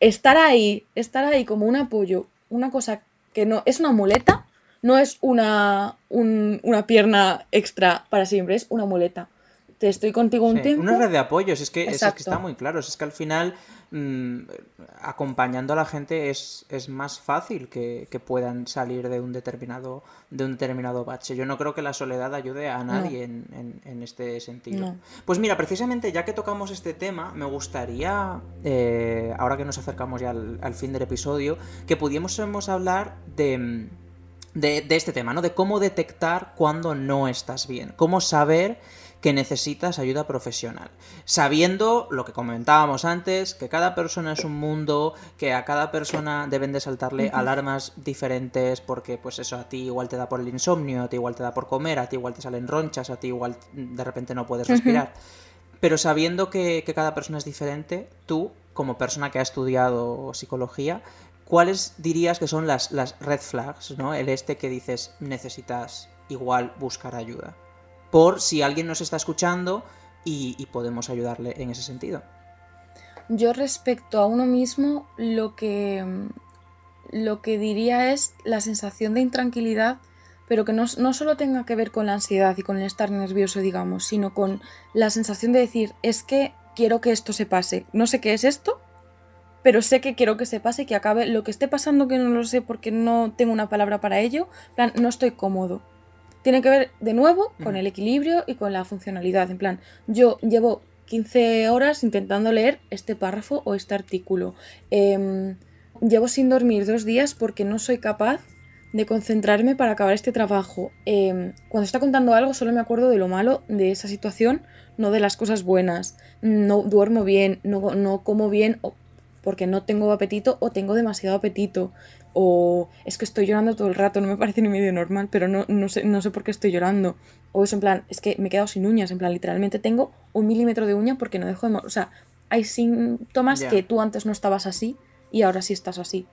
Speaker 2: estar ahí, estar ahí como un apoyo, una cosa que no es una muleta, no es una, una pierna extra para siempre, es una muleta. Te estoy contigo un tiempo.
Speaker 1: Una red de apoyos, es que, es que está muy claro. Es que al final Mm, acompañando a la gente es, es más fácil que, puedan salir de un determinado de un determinado bache. Yo no creo que la soledad ayude a nadie en, este sentido. Pues mira, precisamente ya que tocamos este tema, me gustaría, eh, ahora que nos acercamos ya al, fin del episodio, que pudiésemos hablar de, de, de este tema, ¿no? De cómo detectar cuando no estás bien, cómo saber que necesitas ayuda profesional. Sabiendo lo que comentábamos antes, que cada persona es un mundo, que a cada persona deben de saltarle alarmas diferentes porque pues eso a ti igual te da por el insomnio, a ti igual te da por comer, a ti igual te salen ronchas, a ti igual de repente no puedes respirar. Pero sabiendo que, cada persona es diferente, tú, como persona que ha estudiado psicología, ¿cuáles dirías que son las, las red flags, ¿no? El este que dices necesitas igual buscar ayuda por si alguien nos está escuchando y, podemos ayudarle en ese sentido.
Speaker 2: Yo respecto a uno mismo, lo que, lo que diría es la sensación de intranquilidad, pero que no, solo tenga que ver con la ansiedad y con el estar nervioso, digamos, sino con la sensación de decir, es que quiero que esto se pase. No sé qué es esto, pero sé que quiero que se pase, que acabe. Lo que esté pasando, que no lo sé porque no tengo una palabra para ello, plan, no estoy cómodo. Tiene que ver de nuevo con el equilibrio y con la funcionalidad. En plan, yo llevo 15 horas intentando leer este párrafo o este artículo. Em, llevo sin dormir dos días porque no soy capaz de concentrarme para acabar este trabajo. Em, cuando está contando algo solo me acuerdo de lo malo de esa situación, no de las cosas buenas. No duermo bien, no, no como bien porque no tengo apetito o tengo demasiado apetito. O es que estoy llorando todo el rato, no me parece ni medio normal, pero no, no, sé, no sé por qué estoy llorando. O eso en plan, es que me he quedado sin uñas, en plan, literalmente tengo un milímetro de uña porque no dejo de... O sea, hay síntomas que tú antes no estabas así y ahora sí estás así.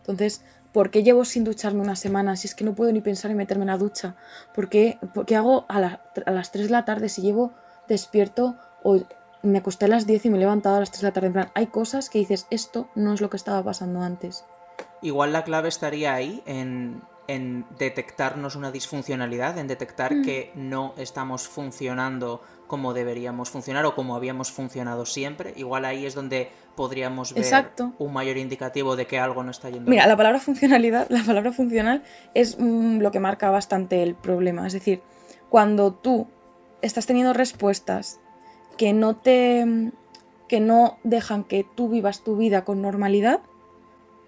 Speaker 2: Entonces, ¿por qué llevo sin ducharme una semana si es que no puedo ni pensar en meterme en la ducha? ¿Por qué, hago a, las 3 de la tarde si llevo despierto o me acosté a las 10 y me he levantado a las 3 de la tarde? En plan, hay cosas que dices, esto no es lo que estaba pasando antes.
Speaker 1: Igual la clave estaría ahí en, detectarnos una disfuncionalidad, en detectar mm. que no estamos funcionando como deberíamos funcionar o como habíamos funcionado siempre. Igual ahí es donde podríamos ver un mayor indicativo de que algo no está yendo
Speaker 2: Mira, la palabra funcionalidad, la palabra funcional es mm, lo que marca bastante el problema. Es decir, cuando tú estás teniendo respuestas que no te que no dejan que tú vivas tu vida con normalidad,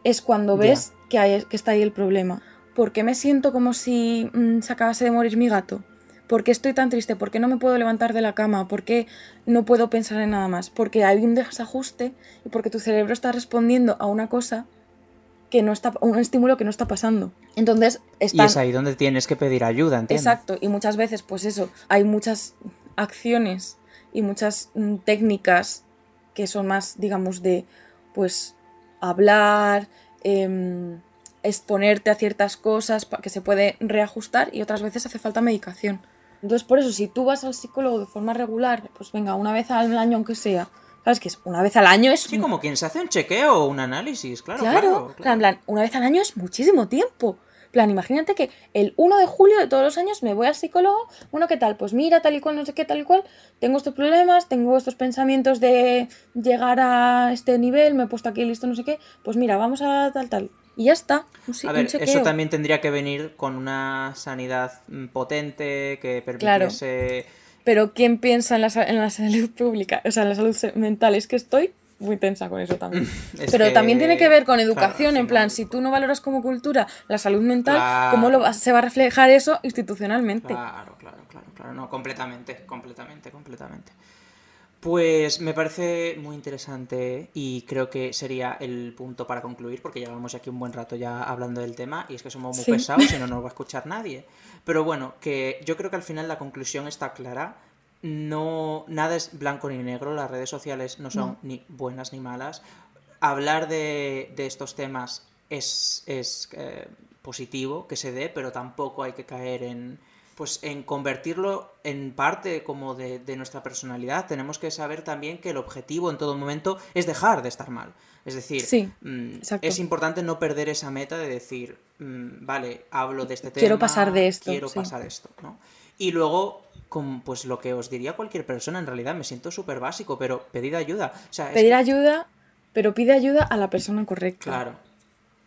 Speaker 2: es cuando ves que, hay, que está ahí el problema. ¿Por qué me siento como si mm, se acabase de morir mi gato? ¿Por qué estoy tan triste? ¿Por qué no me puedo levantar de la cama? ¿Por qué no puedo pensar en nada más? Porque hay un desajuste y porque tu cerebro está respondiendo a una cosa que no está, un estímulo que no está pasando. Entonces,
Speaker 1: Y es ahí donde tienes que pedir ayuda, ¿entiendes?
Speaker 2: Exacto, y muchas veces, pues eso, hay muchas acciones y muchas mm, técnicas que son más, digamos, de, pues, hablar, em, exponerte a ciertas cosas que se puede reajustar y otras veces hace falta medicación. Entonces, por eso, si tú vas al psicólogo de forma regular, pues venga, una vez al año aunque sea, ¿sabes qué es? Una vez al año es...
Speaker 1: Sí, como quien se hace un chequeo o un análisis, claro.
Speaker 2: Claro,
Speaker 1: claro,
Speaker 2: En plan, una vez al año es muchísimo tiempo. Plan, imagínate que el 1 de julio de todos los años me voy al psicólogo, bueno, ¿qué tal? Pues mira, tal y cual, no sé qué, tal y cual, tengo estos problemas, tengo estos pensamientos de llegar a este nivel, me he puesto aquí listo, no sé qué, pues mira, vamos a tal, tal y ya está.
Speaker 1: a ver, eso también tendría que venir con una sanidad mm, potente que permitiese...
Speaker 2: Pero ¿quién piensa en la, en la salud pública? O sea, en la salud mental. Es que estoy muy tensa con eso también. Pero también tiene que ver con educación, en plan, si tú no valoras como cultura la salud mental, ¿cómo lo, se va a reflejar eso institucionalmente?
Speaker 1: Claro, claro, claro, claro, no, completamente, completamente, completamente. Pues me parece muy interesante y creo que sería el punto para concluir, porque llevamos aquí un buen rato ya hablando del tema y es que somos muy pesados y no nos va a escuchar nadie. Pero bueno, que yo creo que al final la conclusión está clara. No, nada es blanco ni negro, las redes sociales no son ni buenas ni malas. Hablar de, estos temas es, es eh, positivo que se dé, pero tampoco hay que caer en, pues en convertirlo en parte como de, nuestra personalidad, tenemos que saber también que el objetivo en todo momento es dejar de estar mal. Es decir, mm, es importante no perder esa meta de decir, mm, vale, hablo de este tema.
Speaker 2: Quiero pasar de esto.
Speaker 1: Quiero pasar esto, ¿no? Y luego, con, pues lo que os diría cualquier persona, en realidad me siento súper básico, pero pedir ayuda.
Speaker 2: pedir ayuda, pero pide ayuda a la persona correcta.
Speaker 1: Claro,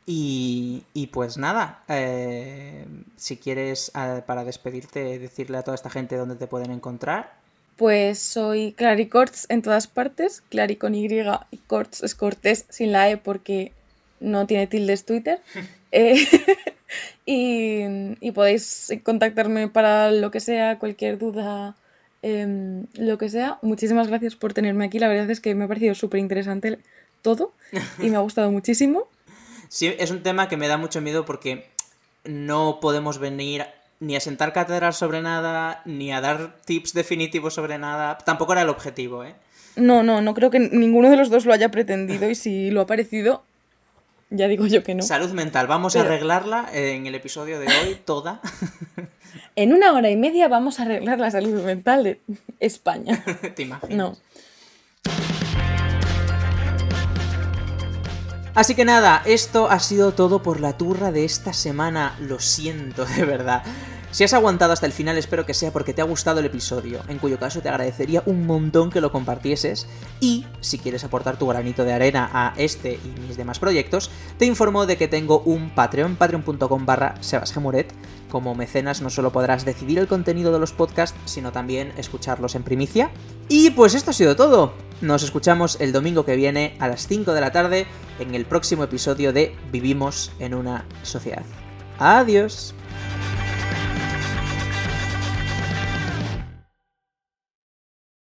Speaker 1: y, pues nada, eh, si quieres eh, para despedirte decirle a toda esta gente dónde te pueden encontrar.
Speaker 2: Pues soy Claricorts en todas partes, Clari con Y y Corts es Cortés sin la E porque no tiene tildes Twitter. Eh, y, podéis contactarme para lo que sea, cualquier duda, em, lo que sea. Muchísimas gracias por tenerme aquí, la verdad es que me ha parecido súper interesante todo y me ha gustado muchísimo.
Speaker 1: Sí, es un tema que me da mucho miedo porque no podemos venir ni a sentar cátedras sobre nada, ni a dar tips definitivos sobre nada. Tampoco era el objetivo, ¿eh?
Speaker 2: No, no, no creo que ninguno de los dos lo haya pretendido y si lo ha parecido, ya digo yo que no.
Speaker 1: Salud mental, vamos a arreglarla en el episodio de hoy, toda.
Speaker 2: en una hora y media vamos a arreglar la salud mental de España.
Speaker 1: ¿Te imaginas?
Speaker 2: No.
Speaker 1: Así que nada, esto ha sido todo por la turra de esta semana. Lo siento, de verdad. Si has aguantado hasta el final espero que sea porque te ha gustado el episodio, en cuyo caso te agradecería un montón que lo compartieses y si quieres aportar tu granito de arena a este y mis demás proyectos, te informo de que tengo un Patreon, patreon.com barra sebasgemuret. Como mecenas no solo podrás decidir el contenido de los podcasts, sino también escucharlos en primicia. Y pues esto ha sido todo. Nos escuchamos el domingo que viene a las 5 de la tarde en el próximo episodio de Vivimos en una sociedad. Adiós.